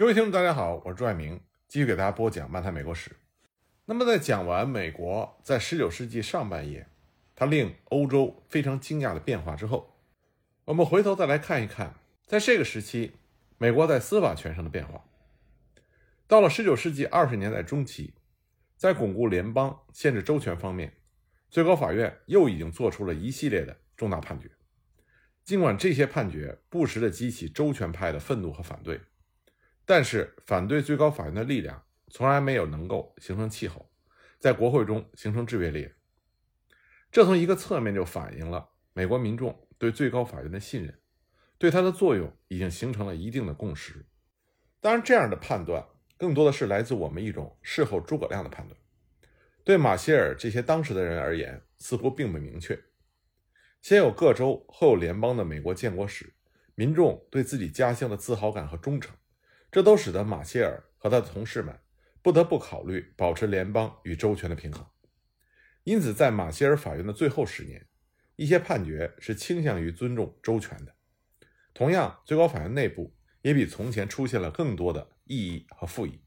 各位听众，大家好，我是朱爱明，继续给大家播讲《漫谈美国史》。那么，在讲完美国在19世纪上半叶它令欧洲非常惊讶的变化之后，我们回头再来看一看，在这个时期美国在司法权上的变化。到了19世纪20年代中期，在巩固联邦、限制州权方面，最高法院又已经做出了一系列的重大判决。尽管这些判决不时地激起州权派的愤怒和反对。但是，反对最高法院的力量从来没有能够形成气候，在国会中形成制约力。这从一个侧面就反映了美国民众对最高法院的信任，对它的作用已经形成了一定的共识。当然，这样的判断更多的是来自我们一种事后诸葛亮的判断，对马歇尔这些当时的人而言，似乎并不明确。先有各州，后有联邦的美国建国史，民众对自己家乡的自豪感和忠诚。这都使得马歇尔和他的同事们不得不考虑保持联邦与州权的平衡。因此，在马歇尔法院的最后十年，一些判决是倾向于尊重州权的。同样，最高法院内部也比从前出现了更多的异议和复议。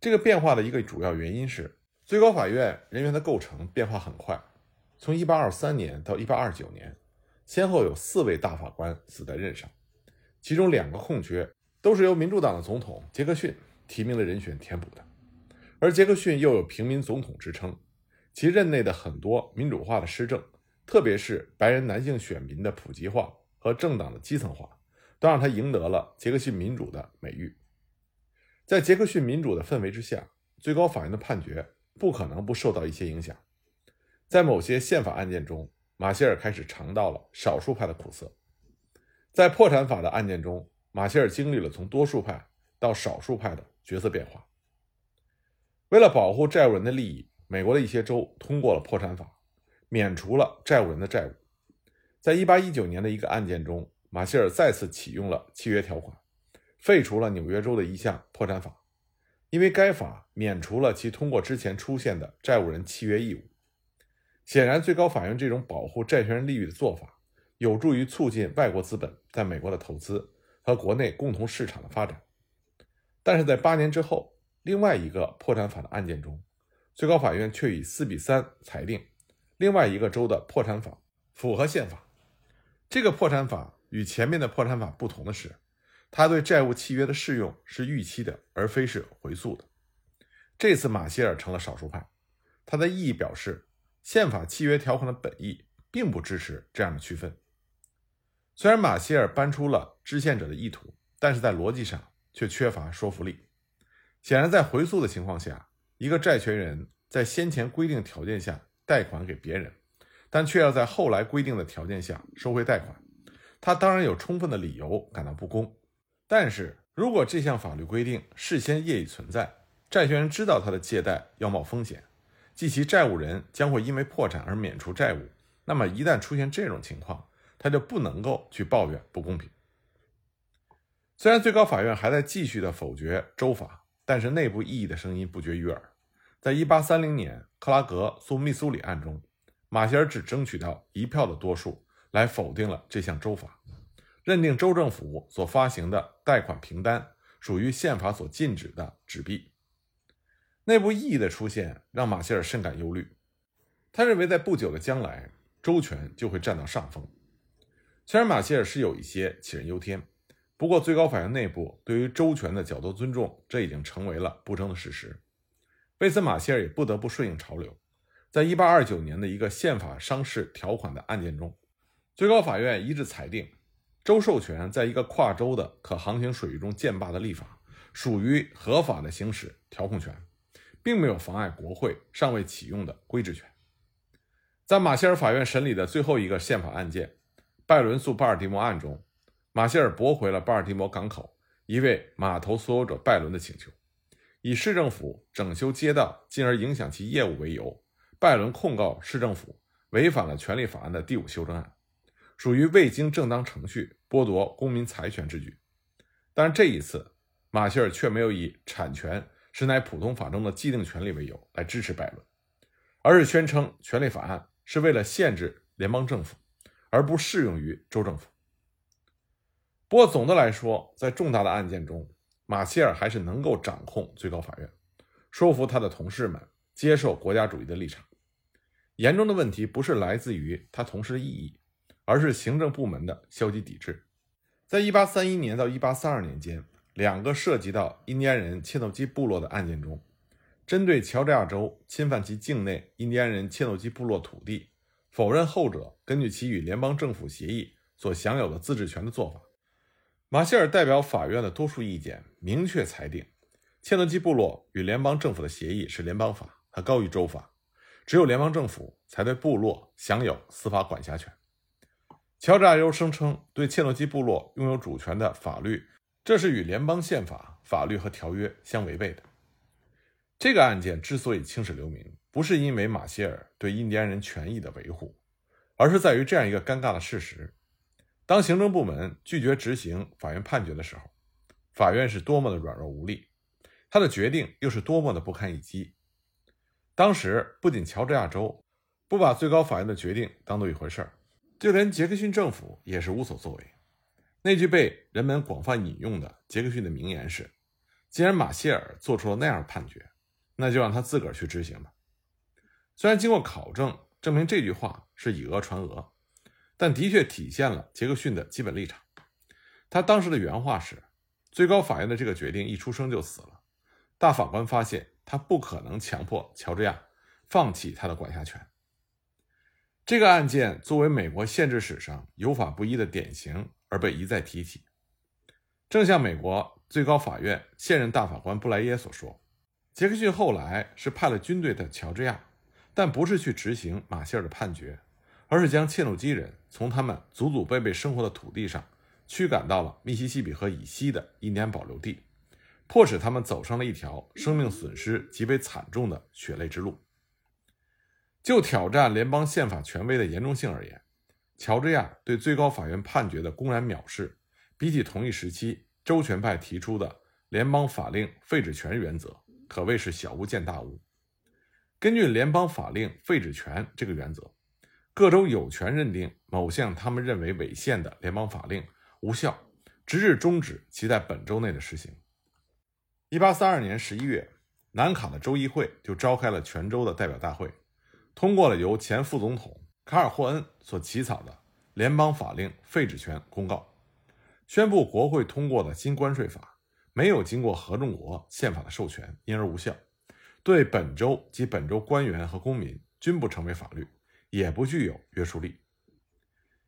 这个变化的一个主要原因是，最高法院人员的构成变化很快。从1823年到1829年，先后有四位大法官死在任上，其中两个空缺。都是由民主党的总统杰克逊提名的人选填补的，而杰克逊又有“平民总统”之称，其任内的很多民主化的施政，特别是白人男性选民的普及化和政党的基层化，都让他赢得了杰克逊民主的美誉。在杰克逊民主的氛围之下，最高法院的判决不可能不受到一些影响。在某些宪法案件中，马歇尔开始尝到了少数派的苦涩；在破产法的案件中，马歇尔经历了从多数派到少数派的角色变化。为了保护债务人的利益，美国的一些州通过了破产法，免除了债务人的债务。在1819年的一个案件中，马歇尔再次启用了契约条款，废除了纽约州的一项破产法，因为该法免除了其通过之前出现的债务人契约义务。显然，最高法院这种保护债权人利益的做法，有助于促进外国资本在美国的投资。和国内共同市场的发展，但是在八年之后，另外一个破产法的案件中，最高法院却以四比三裁定，另外一个州的破产法符合宪法。这个破产法与前面的破产法不同的是，它对债务契约的适用是预期的，而非是回溯的。这次马歇尔成了少数派，他的异议表示，宪法契约条款的本意并不支持这样的区分。虽然马歇尔搬出了知宪者的意图，但是在逻辑上却缺乏说服力。显然，在回溯的情况下，一个债权人在先前规定条件下贷款给别人，但却要在后来规定的条件下收回贷款，他当然有充分的理由感到不公。但是如果这项法律规定事先业已存在，债权人知道他的借贷要冒风险，即其债务人将会因为破产而免除债务，那么一旦出现这种情况，他就不能够去抱怨不公平。虽然最高法院还在继续的否决州法，但是内部异议的声音不绝于耳。在1830年克拉格诉密苏里案中，马歇尔只争取到一票的多数来否定了这项州法，认定州政府所发行的贷款凭单属于宪法所禁止的纸币。内部异议的出现让马歇尔深感忧虑，他认为在不久的将来，州权就会占到上风。虽然马歇尔是有一些杞人忧天，不过最高法院内部对于周权的较多尊重，这已经成为了不争的事实。为此，马歇尔也不得不顺应潮流。在1829年的一个宪法商事条款的案件中，最高法院一致裁定，州授权在一个跨州的可航行水域中建坝的立法，属于合法的行使调控权，并没有妨碍国会尚未启用的规制权。在马歇尔法院审理的最后一个宪法案件。拜伦诉巴尔的摩案中，马歇尔驳回了巴尔的摩港口一位码头所有者拜伦的请求，以市政府整修街道进而影响其业务为由，拜伦控告市政府违反了权利法案的第五修正案，属于未经正当程序剥夺公民财权之举。但这一次，马歇尔却没有以产权是乃普通法中的既定权利为由来支持拜伦，而是宣称权利法案是为了限制联邦政府。而不适用于州政府。不过总的来说，在重大的案件中，马歇尔还是能够掌控最高法院，说服他的同事们接受国家主义的立场。严重的问题不是来自于他同事的异议，而是行政部门的消极抵制。在1831年到1832年间，两个涉及到印第安人切诺基部落的案件中，针对乔治亚州侵犯其境内印第安人切诺基部落土地，否认后者根据其与联邦政府协议所享有的自治权的做法，马歇尔代表法院的多数意见明确裁定，切诺基部落与联邦政府的协议是联邦法，它高于州法。只有联邦政府才对部落享有司法管辖权。乔治亚州声称对切诺基部落拥有主权的法律，这是与联邦宪法、法律和条约相违背的。这个案件之所以青史留名，不是因为马歇尔对印第安人权益的维护，而是在于这样一个尴尬的事实：当行政部门拒绝执行法院判决的时候，法院是多么的软弱无力，他的决定又是多么的不堪一击。当时不仅乔治亚州不把最高法院的决定当做一回事儿，就连杰克逊政府也是无所作为。那句被人们广泛引用的杰克逊的名言是：“既然马歇尔做出了那样的判决，那就让他自个儿去执行吧。”虽然经过考证证明这句话是以讹传讹，但的确体现了杰克逊的基本立场。他当时的原话是：“最高法院的这个决定一出生就死了。”大法官发现。他不可能强迫乔治亚放弃他的管辖权。这个案件作为美国宪制史上有法不依的典型而被一再提起。正像美国最高法院现任大法官布莱耶所说，杰克逊后来是派了军队的乔治亚，但不是去执行马歇尔的判决，而是将切诺基人从他们祖祖辈辈生活的土地上驱赶到了密西西比河以西的印第安保留地。迫使他们走上了一条生命损失极为惨重的血泪之路。就挑战联邦宪法权威的严重性而言，乔治亚对最高法院判决的公然藐视，比起同一时期周全派提出的联邦法令废止权原则，可谓是小巫见大巫。根据联邦法令废止权这个原则，各州有权认定某项他们认为违宪的联邦法令无效，直至终止其在本州内的实行。一八三二年十一月，南卡的州议会就召开了全州的代表大会，通过了由前副总统卡尔霍恩所起草的《联邦法令废止权公告》，宣布国会通过的新关税法没有经过合众国宪法的授权，因而无效，对本州及本州官员和公民均不成为法律，也不具有约束力。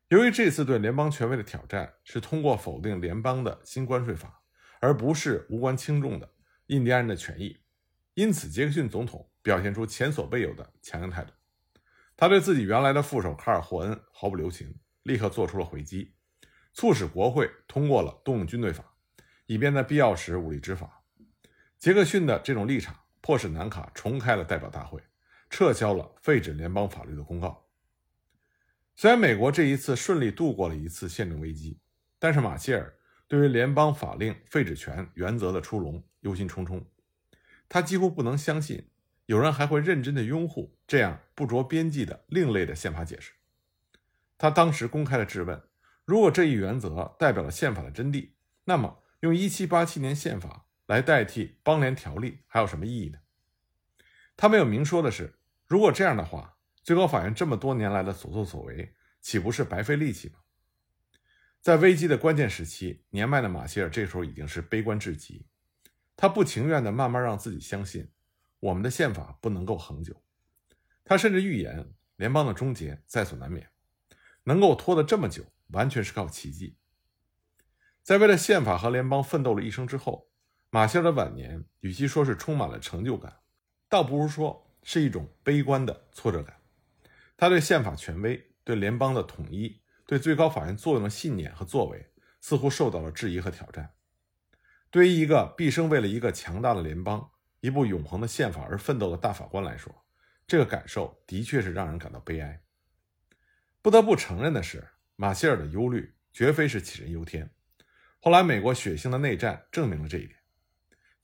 由于这次对联邦权威的挑战是通过否定联邦的新关税法，而不是无关轻重的。印第安人的权益，因此杰克逊总统表现出前所未有的强硬态度。他对自己原来的副手卡尔霍恩毫不留情，立刻做出了回击，促使国会通过了动用军队法，以便在必要时武力执法。杰克逊的这种立场迫使南卡重开了代表大会，撤销了废止联邦法律的公告。虽然美国这一次顺利度过了一次宪政危机，但是马歇尔对于联邦法令废止权原则的出笼。忧心忡忡，他几乎不能相信有人还会认真的拥护这样不着边际的另类的宪法解释。他当时公开的质问：如果这一原则代表了宪法的真谛，那么用1787年宪法来代替邦联条例还有什么意义呢？他没有明说的是，如果这样的话，最高法院这么多年来的所作所为岂不是白费力气吗？在危机的关键时期，年迈的马歇尔这时候已经是悲观至极。他不情愿地慢慢让自己相信，我们的宪法不能够恒久。他甚至预言联邦的终结在所难免，能够拖得这么久，完全是靠奇迹。在为了宪法和联邦奋斗了一生之后，马歇尔的晚年与其说是充满了成就感，倒不如说是一种悲观的挫折感。他对宪法权威、对联邦的统一、对最高法院作用的信念和作为，似乎受到了质疑和挑战。对于一个毕生为了一个强大的联邦、一部永恒的宪法而奋斗的大法官来说，这个感受的确是让人感到悲哀。不得不承认的是，马歇尔的忧虑绝非是杞人忧天。后来，美国血腥的内战证明了这一点。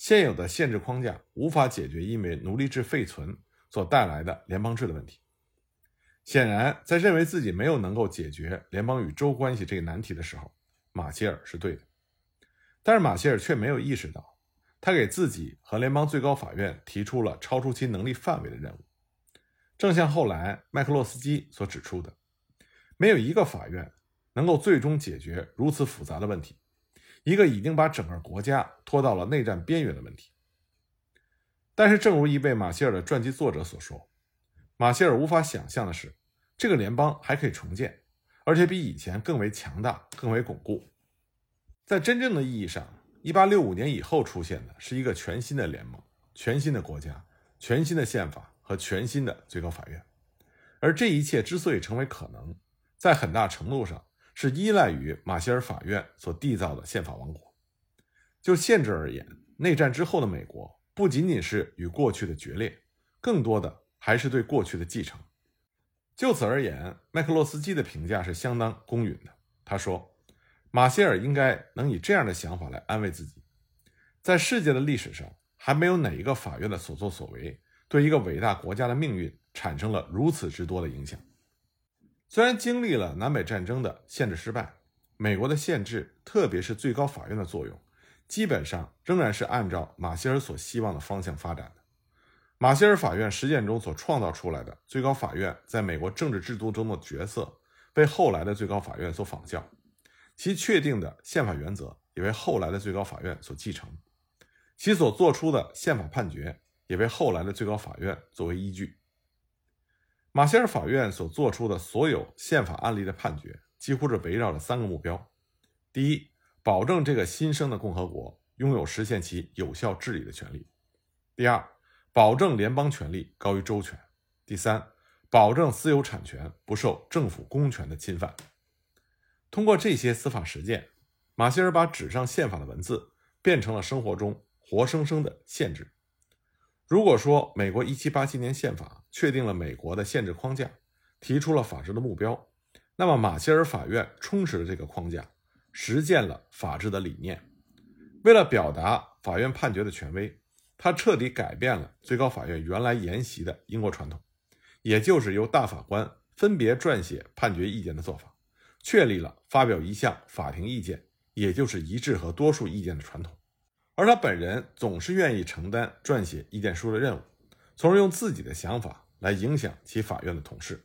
现有的限制框架无法解决因为奴隶制废存所带来的联邦制的问题。显然，在认为自己没有能够解决联邦与州关系这个难题的时候，马歇尔是对的。但是马歇尔却没有意识到，他给自己和联邦最高法院提出了超出其能力范围的任务。正像后来麦克洛斯基所指出的，没有一个法院能够最终解决如此复杂的问题，一个已经把整个国家拖到了内战边缘的问题。但是，正如一位马歇尔的传记作者所说，马歇尔无法想象的是，这个联邦还可以重建，而且比以前更为强大、更为巩固。在真正的意义上，1865年以后出现的是一个全新的联盟、全新的国家、全新的宪法和全新的最高法院。而这一切之所以成为可能，在很大程度上是依赖于马歇尔法院所缔造的宪法王国。就限制而言，内战之后的美国。不仅仅是与过去的决裂，更多的还是对过去的继承。就此而言，麦克洛斯基的评价是相当公允的。他说：“马歇尔应该能以这样的想法来安慰自己，在世界的历史上，还没有哪一个法院的所作所为对一个伟大国家的命运产生了如此之多的影响。虽然经历了南北战争的宪制失败，美国的宪制，特别是最高法院的作用。”基本上仍然是按照马歇尔所希望的方向发展的。马歇尔法院实践中所创造出来的最高法院，在美国政治制度中的角色，被后来的最高法院所仿效，其确定的宪法原则也为后来的最高法院所继承，其所做出的宪法判决也为后来的最高法院作为依据。马歇尔法院所做出的所有宪法案例的判决，几乎是围绕着三个目标：第一，保证这个新生的共和国拥有实现其有效治理的权利。第二，保证联邦权力高于州权。第三，保证私有产权不受政府公权的侵犯。通过这些司法实践，马歇尔把纸上宪法的文字变成了生活中活生生的限制。如果说美国1787年宪法确定了美国的宪制框架，提出了法治的目标，那么马歇尔法院充实了这个框架。实践了法治的理念，为了表达法院判决的权威，他彻底改变了最高法院原来沿袭的英国传统，也就是由大法官分别撰写判决意见的做法，确立了发表一项法庭意见，也就是一致和多数意见的传统。而他本人总是愿意承担撰写意见书的任务，从而用自己的想法来影响其法院的同事。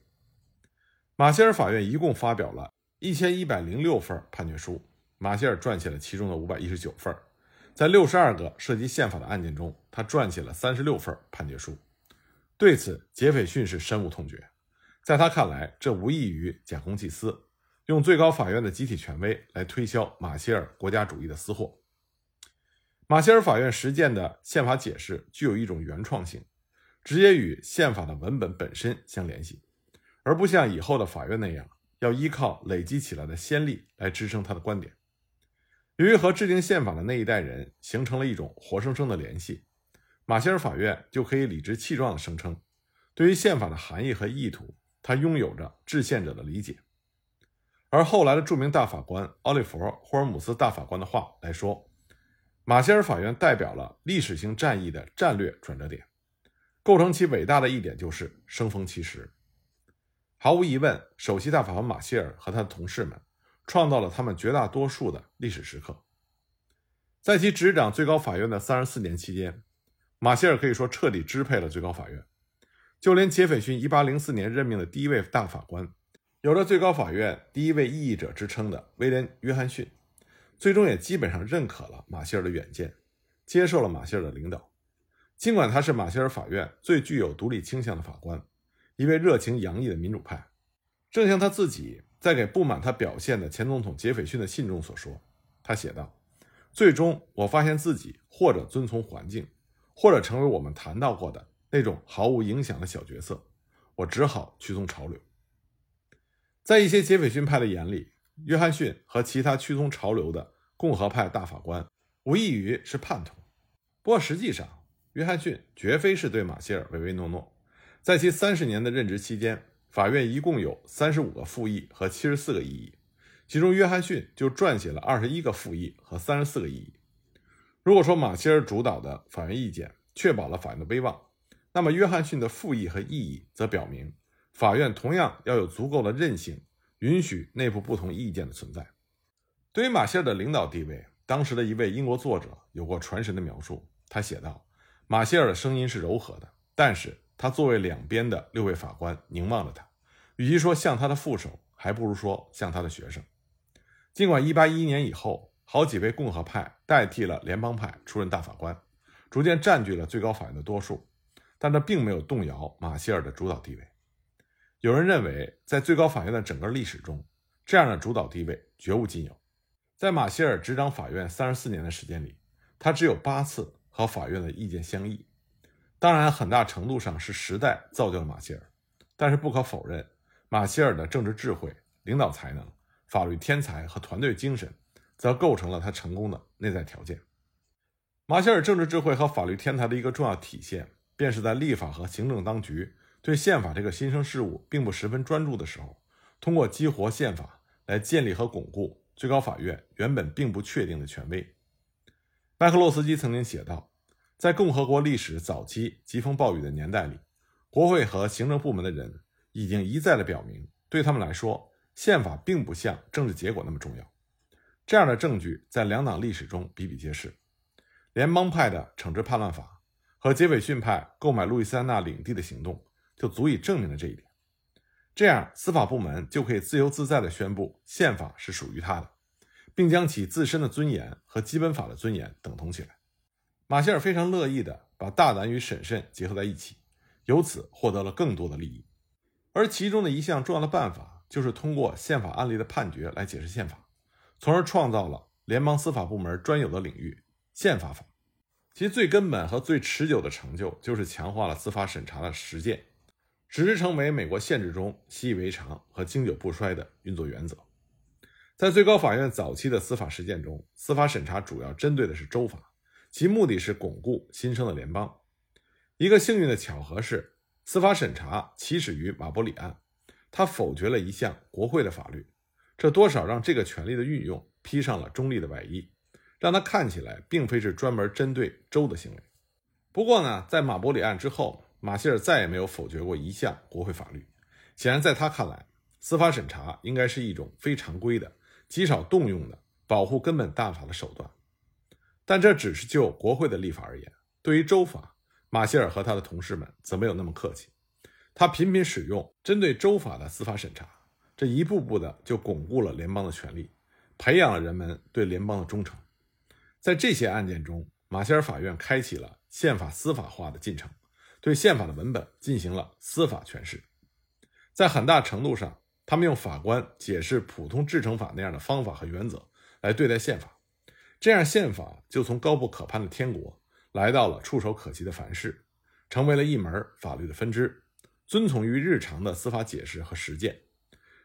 马歇尔法院一共发表了。一千一百零六份判决书，马歇尔撰写了其中的五百一十九份。在六十二个涉及宪法的案件中，他撰写了三十六份判决书。对此，杰斐逊是深恶痛绝。在他看来，这无异于假公济私，用最高法院的集体权威来推销马歇尔国家主义的私货。马歇尔法院实践的宪法解释具有一种原创性，直接与宪法的文本本身相联系，而不像以后的法院那样。要依靠累积起来的先例来支撑他的观点。由于和制定宪法的那一代人形成了一种活生生的联系，马歇尔法院就可以理直气壮地声称，对于宪法的含义和意图，他拥有着制宪者的理解。而后来的著名大法官奥利弗·霍尔姆斯大法官的话来说，马歇尔法院代表了历史性战役的战略转折点，构成其伟大的一点就是生逢其时。毫无疑问，首席大法官马歇尔和他的同事们创造了他们绝大多数的历史时刻。在其执掌最高法院的三十四年期间，马歇尔可以说彻底支配了最高法院。就连杰斐逊一八零四年任命的第一位大法官，有着最高法院第一位异议者之称的威廉·约翰逊，最终也基本上认可了马歇尔的远见，接受了马歇尔的领导。尽管他是马歇尔法院最具有独立倾向的法官。一位热情洋溢的民主派，正像他自己在给不满他表现的前总统杰斐逊的信中所说，他写道：“最终，我发现自己或者遵从环境，或者成为我们谈到过的那种毫无影响的小角色，我只好屈从潮流。”在一些杰斐逊派的眼里，约翰逊和其他屈从潮流的共和派大法官无异于是叛徒。不过，实际上，约翰逊绝非是对马歇尔唯唯诺诺。在其三十年的任职期间，法院一共有三十五个复议和七十四个异议，其中约翰逊就撰写了二十一个复议和三十四个异议。如果说马歇尔主导的法院意见确保了法院的威望，那么约翰逊的复议和异议则表明，法院同样要有足够的韧性，允许内部不同意见的存在。对于马歇尔的领导地位，当时的一位英国作者有过传神的描述。他写道：“马歇尔的声音是柔和的，但是他作为两边的六位法官凝望着他，与其说像他的副手，还不如说像他的学生。尽管1811年以后，好几位共和派代替了联邦派出任大法官，逐渐占据了最高法院的多数，但这并没有动摇马歇尔的主导地位。有人认为，在最高法院的整个历史中，这样的主导地位绝无仅有。在马歇尔执掌法院三十四年的时间里，他只有八次和法院的意见相异。当然，很大程度上是时代造就了马歇尔，但是不可否认，马歇尔的政治智慧、领导才能、法律天才和团队精神。则构成了他成功的内在条件。马歇尔政治智慧和法律天才的一个重要体现，便是在立法和行政当局对宪法这个新生事物并不十分专注的时候，通过激活宪法来建立和巩固最高法院原本并不确定的权威。麦克洛斯基曾经写道，在共和国历史早期疾风暴雨的年代里，国会和行政部门的人已经一再的表明，对他们来说，宪法并不像政治结果那么重要。这样的证据在两党历史中比比皆是。联邦派的惩治叛乱法和杰斐逊派购买路易斯安那领地的行动就足以证明了这一点。这样，司法部门就可以自由自在地宣布宪法是属于他的，并将其自身的尊严和基本法的尊严等同起来。马歇尔非常乐意地把大胆与审慎结合在一起，由此获得了更多的利益。而其中的一项重要的办法，就是通过宪法案例的判决来解释宪法。从而创造了联邦司法部门专有的领域——宪法法。其最根本和最持久的成就，就是强化了司法审查的实践，使之成为美国宪制中习以为常和经久不衰的运作原则。在最高法院早期的司法实践中，司法审查主要针对的是州法，其目的是巩固新生的联邦。一个幸运的巧合是，司法审查起始于马伯里案，他否决了一项国会的法律。这多少让这个权力的运用披上了中立的外衣，让他看起来并非是专门针对州的行为。不过呢，在马伯里案之后，马歇尔再也没有否决过一项国会法律。显然，在他看来，司法审查应该是一种非常规的、极少动用的保护根本大法的手段。但这只是就国会的立法而言，对于州法，马歇尔和他的同事们则没有那么客气。他频频使用针对州法的司法审查。这一步步的就巩固了联邦的权力，培养了人们对联邦的忠诚。在这些案件中，马歇尔法院开启了宪法司法化的进程，对宪法的文本进行了司法诠释。在很大程度上，他们用法官解释普通制成法那样的方法和原则来对待宪法，这样宪法就从高不可攀的天国来到了触手可及的凡世，成为了一门法律的分支，遵从于日常的司法解释和实践。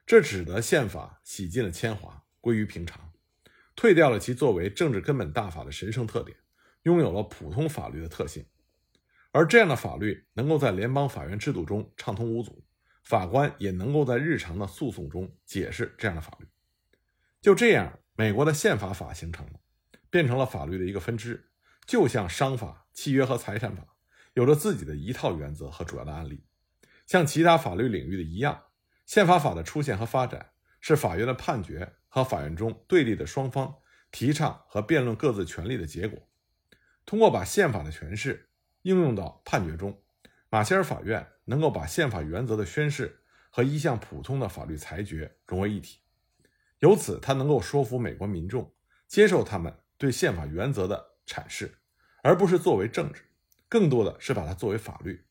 这使得宪法洗尽了铅华，归于平常，退掉了其作为政治根本大法的神圣特点，拥有了普通法律的特性。而这样的法律能够在联邦法院制度中畅通无阻，法官也能够在日常的诉讼中解释这样的法律。就这样，美国的宪法法形成了，变成了法律的一个分支，就像商法、契约和财产法有着自己的一套原则和主要的案例，像其他法律领域的一样。宪法法的出现和发展，是法院的判决和法院中对立的双方提倡和辩论各自权利的结果。通过把宪法的诠释应用到判决中，马歇尔法院能够把宪法原则的宣誓和一项普通的法律裁决融为一体。由此，他能够说服美国民众接受他们对宪法原则的阐释，而不是作为政治，更多的是把它作为法律。